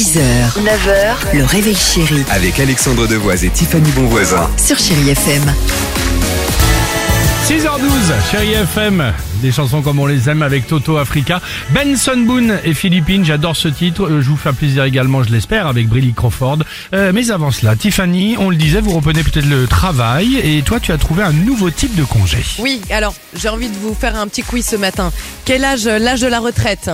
6h, 9h, le réveil chéri Avec Alexandre Devoise et Tiffany Bonvoisin. sur Chérie FM. 6h12, chérie FM, des chansons comme on les aime avec Toto Africa, Benson Boone et Philippines, j'adore ce titre, Euh, je vous fais un plaisir également, je l'espère, avec Brilly Crawford. Euh, mais avant cela, Tiffany, on le disait, vous reprenez peut-être le travail, et toi tu as trouvé un nouveau type de congé. Oui, alors j'ai envie de vous faire un petit quiz ce matin. Quel âge l'âge de la retraite?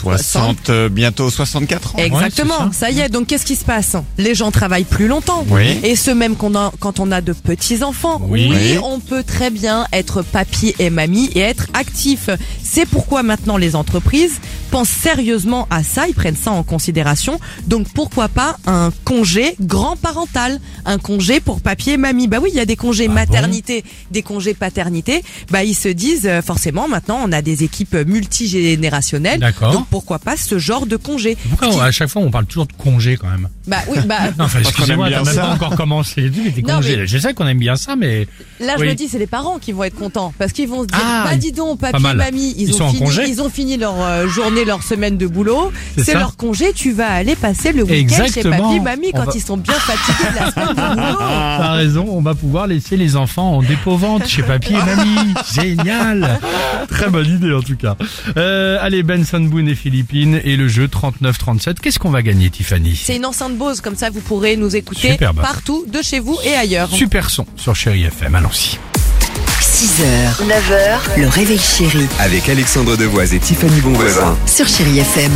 60, euh, bientôt 64 ans. Exactement, ça. y est, donc qu'est-ce qui se passe? Les gens travaillent plus longtemps. Oui. Et ce même qu'on a, quand on a de petits-enfants. Oui. Oui. on peut très bien être papy et mamie et être actif. C'est pourquoi maintenant les entreprises pensent sérieusement à ça, ils prennent ça en considération. Donc pourquoi pas un congé grand parental, un congé pour papy et mamie. Bah oui, il y a des congés Ah maternité, des congés paternité. Bah ils se disent euh, forcément maintenant on a des équipes multigénérationnelles. D'accord. Pourquoi pas ce genre de congé Pourquoi on- à chaque fois on parle toujours de congé quand même Bah oui, bah Non, enfin, Parce qu'on excusez-moi, aime t'as bien même ça. pas encore commencé. Tu tes Non, congés. mais- Je sais qu'on aime bien ça, mais Là, je Oui. me dis, c'est les parents qui vont être contents parce qu'ils vont se dire, Ah, bah dis donc, pas papy, mal. mamie, ils, Ils ont sont en fini, congé ils ont fini leur euh, journée, leur semaine de boulot. C'est C'est ça. leur congé. Tu vas aller passer le week-end chez Exactement. papy, mamie On quand va- ils sont bien fatigués de la semaine de boulot. T'as raison, on va pouvoir laisser les enfants en dépôt-vente chez papy et mamie. Génial Très bonne idée en tout cas. Euh, allez, Benson Boone et Philippines et le jeu 39-37. Qu'est-ce qu'on va gagner, Tiffany? C'est une enceinte Bose, comme ça vous pourrez nous écouter Superbe. partout, de chez vous et ailleurs. Super son sur Chéri FM, allons-y. 6h, 9h, le réveil chéri Avec Alexandre Devoise et Tiffany Bonvoisin. sur Chérie FM.